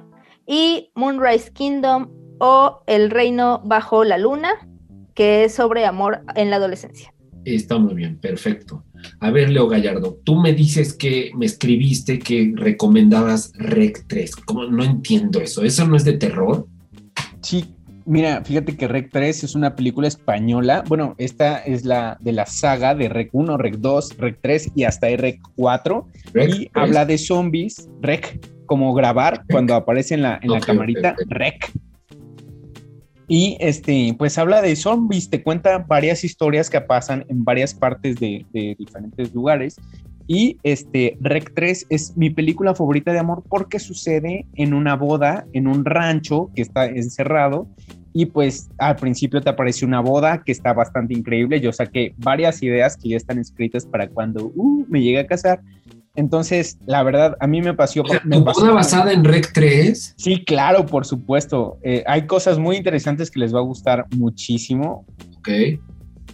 y Moonrise Kingdom o El Reino bajo la Luna, que es sobre amor en la adolescencia. Está muy bien, perfecto. A ver, Leo Gallardo, tú me dices que me escribiste que recomendabas Rec 3. ¿Cómo? No entiendo eso. ¿Eso no es de terror? Sí, mira, fíjate que Rec 3 es una película española. Bueno, esta es la de la saga de Rec 1, Rec 2, Rec 3 y hasta Rec 4. Rec y 3. habla de zombies, Rec, como grabar cuando aparece en la, en la Ok, camarita, ok, ok. Rec. Y este, pues habla de zombies, te cuenta varias historias que pasan en varias partes de, de diferentes lugares. Y este, Rec 3 es mi película favorita de amor porque sucede en una boda, en un rancho que está encerrado. Y pues al principio te aparece una boda que está bastante increíble. Yo saqué varias ideas que ya están escritas para cuando uh, me llegue a casar. Entonces, la verdad, a mí me pasó. O sea, me ¿Tu pasó- boda basada en Rec 3? Sí, claro, por supuesto. Eh, hay cosas muy interesantes que les va a gustar muchísimo. Ok.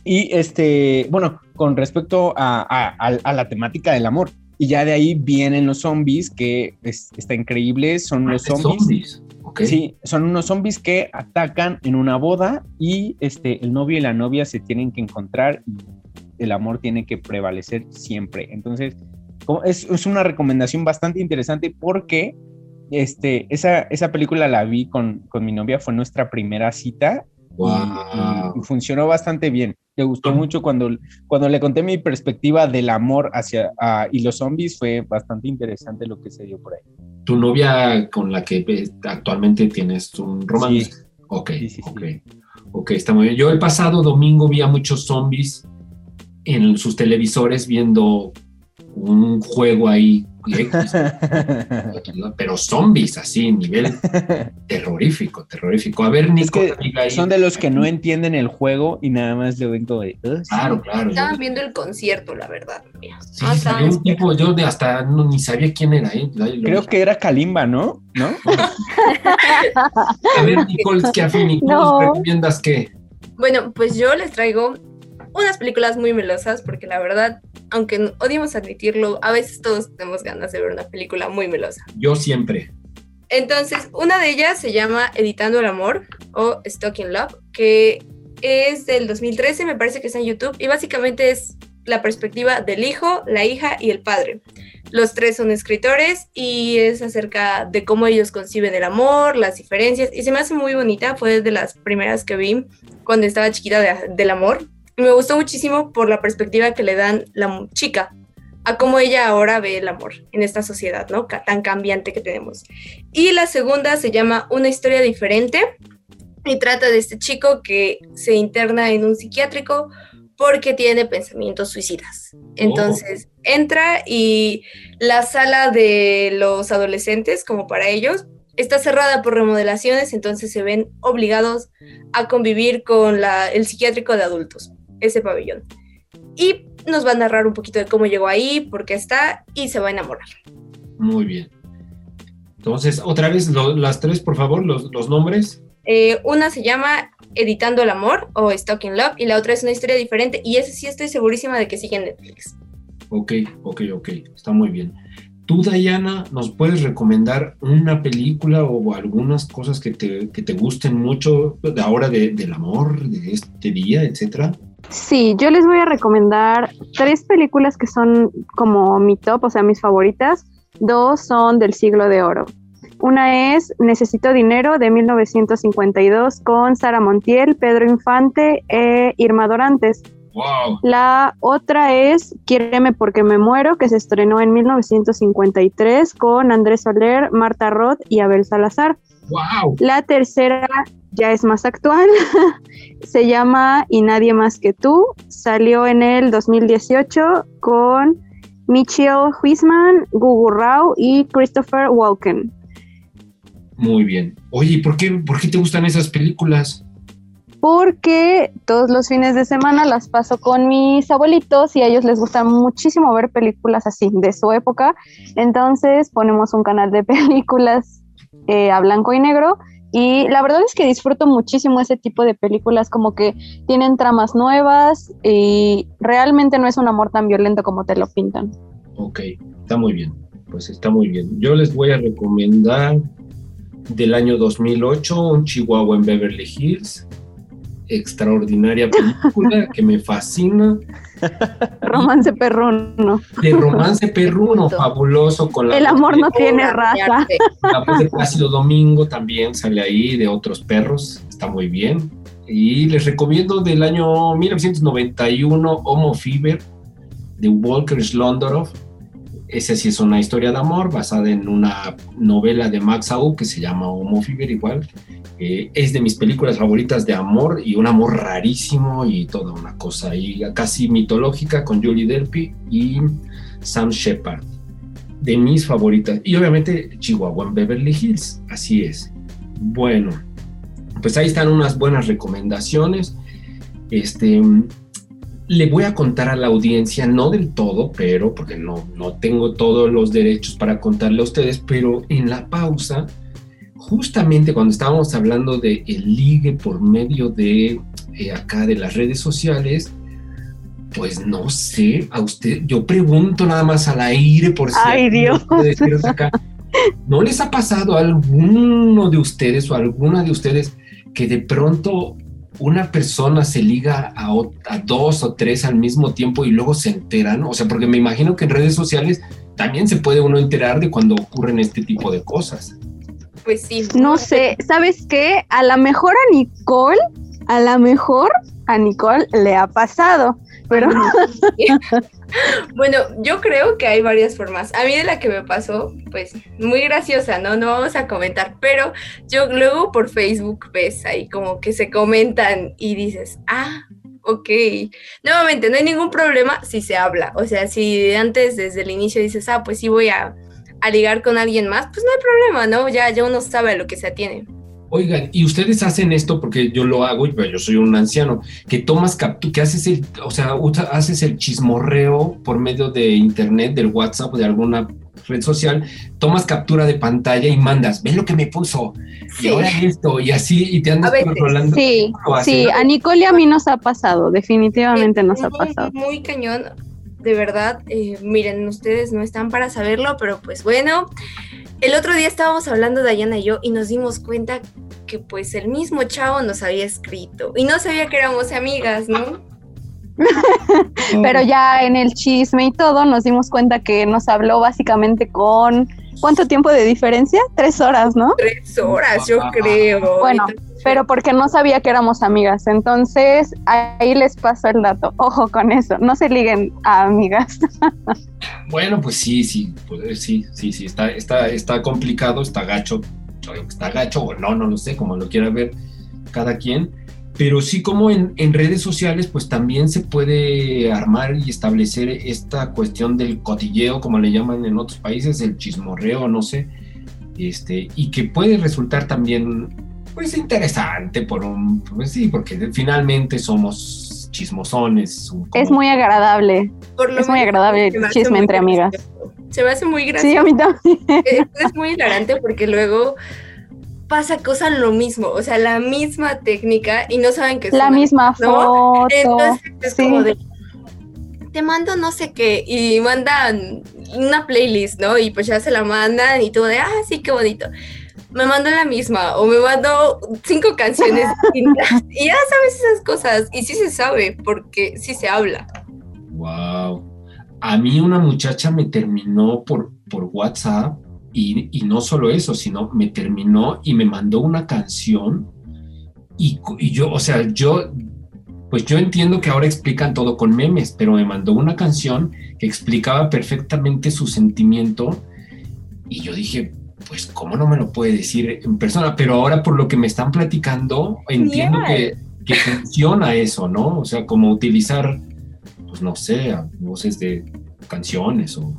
Y este, bueno, con respecto a, a- a- a la temática del amor. Y ya de ahí vienen los zombies, que es- está increíble. Son los Ah, zombies. Ok. Sí, son unos zombies que atacan en una boda y este, el novio y la novia se tienen que encontrar y el amor tiene que prevalecer siempre. Entonces, es, es una recomendación bastante interesante porque este, esa, esa película la vi con, con mi novia, fue nuestra primera cita Wow. y, y funcionó bastante bien. Le gustó mucho cuando, cuando le conté mi perspectiva del amor hacia ah, y los zombies, fue bastante interesante lo que se dio por ahí. Tu novia con la que eh, actualmente tienes un romance. Sí. Ok, sí. ok. Ok, está muy bien. Yo el pasado domingo vi a muchos zombies en sus televisores viendo un juego ahí, Pero zombies así, nivel terrorífico, terrorífico. A ver, Es Nico, que diga ahí. son de los que no entienden el juego y nada más le ven como de. "Ah, sí". Claro, claro. Estaban viendo el concierto, la verdad. Sí, Ah, un tipo, yo de hasta no, ni sabía quién era. ¿eh? Creo que era Kalimba, ¿no? ¿No? A ver, Nicole Schiaffini, ¿tú No. nos recomiendas qué? Bueno, pues yo les traigo unas películas muy melosas, porque la verdad, aunque odiemos admitirlo, a veces todos tenemos ganas de ver una película muy melosa. Yo siempre. Entonces, una de ellas se llama Editando el Amor o Stalking Love, que es del 2013, me parece que está en YouTube, y básicamente es la perspectiva del hijo, la hija y el padre. Los tres son escritores y es acerca de cómo ellos conciben el amor, las diferencias, y se me hace muy bonita, fue de las primeras que vi cuando estaba chiquita de- del amor. Me gustó muchísimo por la perspectiva que le dan la chica a cómo ella ahora ve el amor en esta sociedad, ¿no? Tan cambiante que tenemos. Y la segunda se llama Una historia diferente y trata de este chico que se interna en un psiquiátrico porque tiene pensamientos suicidas. Entonces entra y la sala de los adolescentes, como para ellos, está cerrada por remodelaciones, entonces se ven obligados a convivir con la- el psiquiátrico de adultos, ese pabellón. Y nos va a narrar un poquito de cómo llegó ahí, por qué está y se va a enamorar. Muy bien. Entonces, otra vez, lo- las tres, por favor, los, los nombres. Eh, una se llama Editando el Amor o Stalking Love y la otra es una historia diferente y ese sí estoy segurísima de que sigue en Netflix. Ok, ok, ok. Está muy bien. Tú, Diana, ¿nos puedes recomendar una película o algunas cosas que te, que te gusten mucho de ahora de- del amor, de este día, etcétera? Sí, yo les voy a recomendar tres películas que son como mi top, o sea, mis favoritas. Dos son del siglo de oro. Una es Necesito Dinero de 1952 con Sara Montiel, Pedro Infante e Irma Dorantes. ¡Wow! La otra es Quiéreme porque me muero, que se estrenó en 1953 con Andrés Soler, Marta Roth y Abel Salazar. ¡Wow! La tercera ya es más actual, se llama Y nadie más que tú, salió en el 2018 con Michiel Huisman, Gugu Rao y Christopher Walken. Muy bien. Oye, ¿y ¿por qué, por qué te gustan esas películas? Porque todos los fines de semana las paso con mis abuelitos y a ellos les gusta muchísimo ver películas así de su época. Entonces ponemos un canal de películas eh, a blanco y negro Y la verdad es que disfruto muchísimo ese tipo de películas, como que tienen tramas nuevas y realmente no es un amor tan violento como te lo pintan. Ok, está muy bien, pues está muy bien. Yo les voy a recomendar del año 2008, Un Chihuahua en Beverly Hills. Extraordinaria película que me fascina. Romance perruno. De romance perruno, fabuloso. Con la El amor no tiene raza. La voz de Plácido Domingo también sale ahí, de otros perros, está muy bien. Y les recomiendo del año 1991, Homo Fever, de Walker Slondorov. Esa sí es una historia de amor basada en una novela de Max Au que se llama Homo Fever igual. Es de mis películas favoritas de amor y un amor rarísimo y toda una cosa ahí casi mitológica con Julie Delpy y Sam Shepard. De mis favoritas. Y obviamente Chihuahua en Beverly Hills. Así es. Bueno, pues ahí están unas buenas recomendaciones. Este, le voy a contar a la audiencia, no del todo, pero porque no, no tengo todos los derechos para contarle a ustedes, pero en la pausa, justamente cuando estábamos hablando de el ligue por medio de eh, acá de las redes sociales, pues no sé, a usted, yo pregunto nada más al aire por si Ay, Dios. acá. ¿No les ha pasado a alguno de ustedes o a alguna de ustedes que de pronto una persona se liga a, a, dos o tres al mismo tiempo y luego se enteran? O sea, porque me imagino que en redes sociales también se puede uno enterar de cuando ocurren este tipo de cosas. Pues sí. No sé, ¿sabes qué? A lo mejor a Nicole, a lo mejor a Nicole le ha pasado, pero... bueno, yo creo que hay varias formas. A mí de la que me pasó, pues muy graciosa, ¿no? No vamos a comentar, pero yo luego por Facebook ves ahí como que se comentan y dices, ah, ok. Nuevamente, no hay ningún problema si se habla. O sea, si antes desde el inicio dices, ah, pues sí voy a, a ligar con alguien más, pues no hay problema, ¿no? Ya, ya uno sabe a lo que se atiene. Oigan, y ustedes hacen esto porque yo lo hago, pero yo soy un anciano, que tomas captura, que haces el, o sea, haces el chismorreo por medio de internet, del WhatsApp o de alguna red social, tomas captura de pantalla y mandas, ven lo que me puso, sí. y ahora esto, y así, y te andas controlando. Sí, sí, a Nicole y a mí nos ha pasado, definitivamente nos ha pasado. Muy cañón, de verdad, eh, miren, ustedes no están para saberlo, pero pues bueno, el otro día estábamos hablando Dayana y yo y nos dimos cuenta que pues el mismo chavo nos había escrito y no sabía que éramos amigas, ¿no? Pero ya en el chisme y todo nos dimos cuenta que nos habló básicamente con ¿cuánto tiempo de diferencia? Tres horas, ¿no? Tres horas, yo creo. Bueno, pero porque no sabía que éramos amigas. Entonces ahí les paso el dato. Ojo con eso, no se liguen a amigas. Bueno, pues sí, sí, pues sí, sí, sí, está, está, está complicado, está gacho, está gacho o no, no lo sé, como lo quiera ver cada quien, pero sí como en, en, redes sociales, pues también se puede armar y establecer esta cuestión del cotilleo, como le llaman en otros países, el chismorreo, no sé, este, y que puede resultar también, pues interesante por un, pues sí, porque finalmente somos chismosones. Como... Es muy agradable. es muy agradable el chisme entre amigas. Se me hace muy gracioso. Sí, a mí también. Es muy hilarante porque luego pasa cosas lo mismo, o sea, la misma técnica y no saben que es la misma ¿no? foto. Entonces es sí. como de te mando no sé qué y mandan una playlist, ¿no? Y pues ya se la mandan y todo de, ah, sí, qué bonito me mando la misma o me mando cinco canciones distintas y ya sabes esas cosas y sí se sabe porque sí se habla. Wow. A mí una muchacha me terminó por, por WhatsApp y, y no solo eso, sino me terminó y me mandó una canción y, y yo, o sea, yo, pues yo entiendo que ahora explican todo con memes, pero me mandó una canción que explicaba perfectamente su sentimiento y yo dije, pues cómo no me lo puede decir en persona, pero ahora por lo que me están platicando, entiendo que, que, funciona eso, ¿no? O sea, como utilizar, pues no sé, voces de canciones o...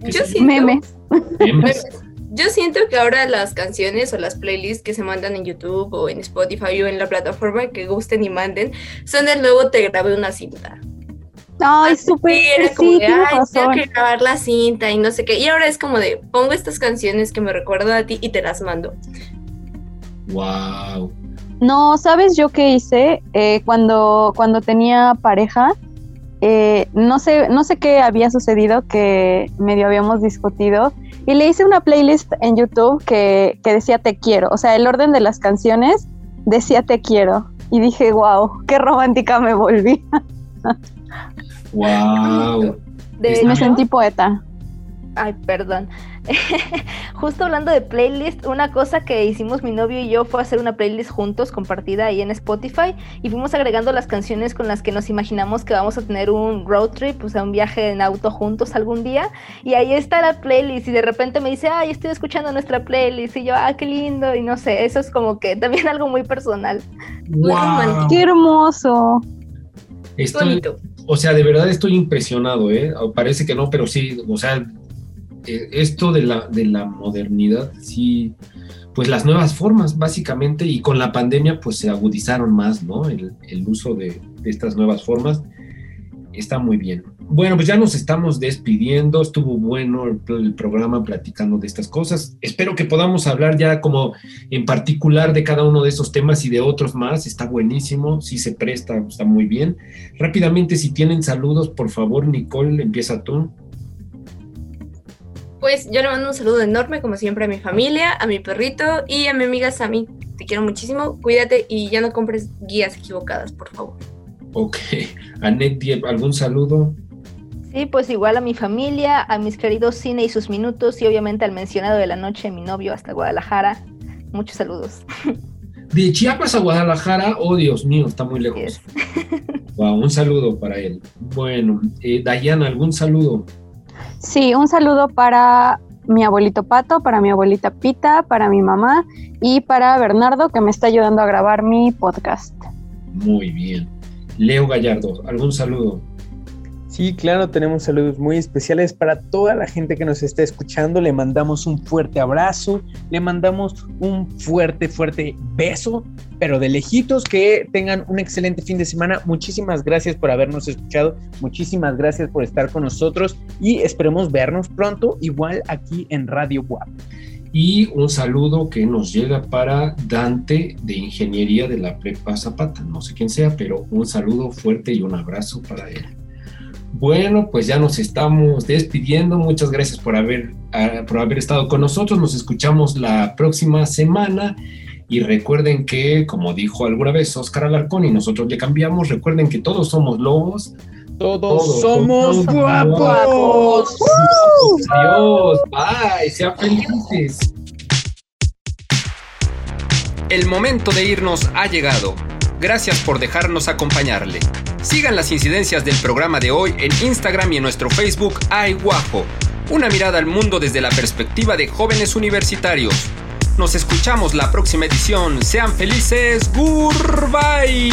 Yo siento, memes. memes. Yo siento que ahora las canciones o las playlists que se mandan en YouTube o en Spotify o en la plataforma que gusten y manden son el nuevo te grabé una cinta. Ay, súper. Sí, era como sí, de, ay, tengo que grabar la cinta y no sé qué. Y ahora es como de, pongo estas canciones que me recuerdan a ti y te las mando. Wow. No, ¿sabes yo qué hice? Eh, cuando, cuando tenía pareja, eh, no, sé, no sé qué había sucedido, que medio habíamos discutido, y le hice una playlist en YouTube que, que decía Te quiero. O sea, el orden de las canciones decía Te quiero. Y dije, wow, qué romántica me volví. wow. De me sentí poeta. Ay, perdón. Justo hablando de playlist, una cosa que hicimos mi novio y yo fue hacer una playlist juntos, compartida ahí en Spotify, y fuimos agregando las canciones con las que nos imaginamos que vamos a tener un road trip, o sea, un viaje en auto juntos algún día. Y ahí está la playlist, y de repente me dice, ay, estoy escuchando nuestra playlist, y yo, ah, qué lindo, y no sé, eso es como que también algo muy personal. Wow. ¡Qué hermoso! Estoy, o sea, de verdad estoy impresionado, ¿eh? Parece que no, pero sí, o sea, eh, esto de la, de la modernidad, sí, pues las nuevas formas, básicamente, y con la pandemia, pues se agudizaron más, ¿no? El, uso de, estas nuevas formas está muy bien. Bueno, pues ya nos estamos despidiendo. Estuvo bueno el, programa platicando de estas cosas. Espero que podamos hablar ya como en particular de cada uno de esos temas y de otros más. Está buenísimo. Si se presta, está muy bien. Rápidamente, si tienen saludos, por favor, Nicole, empieza tú. Pues yo le mando un saludo enorme, como siempre, a mi familia, a mi perrito y a mi amiga Sammy. Te quiero muchísimo, cuídate y ya no compres guías equivocadas, por favor. Ok. Anet, ¿algún saludo? Sí, pues igual a mi familia, a mis queridos Cine y sus minutos y obviamente al mencionado de la noche, mi novio hasta Guadalajara. Muchos saludos. De Chiapas a Guadalajara, oh Dios mío, está muy lejos. Wow, un saludo para él. Bueno, eh, Dayana, ¿algún saludo? Sí, un saludo para mi abuelito Pato, para mi abuelita Pita, para mi mamá y para Bernardo que me está ayudando a grabar mi podcast. Muy bien. Leo Gallardo, ¿algún saludo? Sí, claro, tenemos saludos muy especiales para toda la gente que nos está escuchando. Le mandamos un fuerte abrazo, le mandamos un fuerte, fuerte beso, pero de lejitos, que tengan un excelente fin de semana. Muchísimas gracias por habernos escuchado, muchísimas gracias por estar con nosotros y esperemos vernos pronto, igual aquí en Radio WAP. Y un saludo que nos llega para Dante de Ingeniería de la Prepa Zapata. No sé quién sea, pero un saludo fuerte y un abrazo para él. Bueno, pues ya nos estamos despidiendo. Muchas gracias por haber, ah, por haber estado con nosotros. Nos escuchamos la próxima semana. Y recuerden que, como dijo alguna vez Oscar Alarcón y nosotros le cambiamos, recuerden que todos somos lobos. Todos, somos, guapos. Adiós. Bye. Sean felices. El momento de irnos ha llegado. Gracias por dejarnos acompañarle. Sigan las incidencias del programa de hoy en Instagram y en nuestro Facebook Guajo. Una mirada al mundo desde la perspectiva de jóvenes universitarios. Nos escuchamos la próxima edición. Sean felices. Goodbye.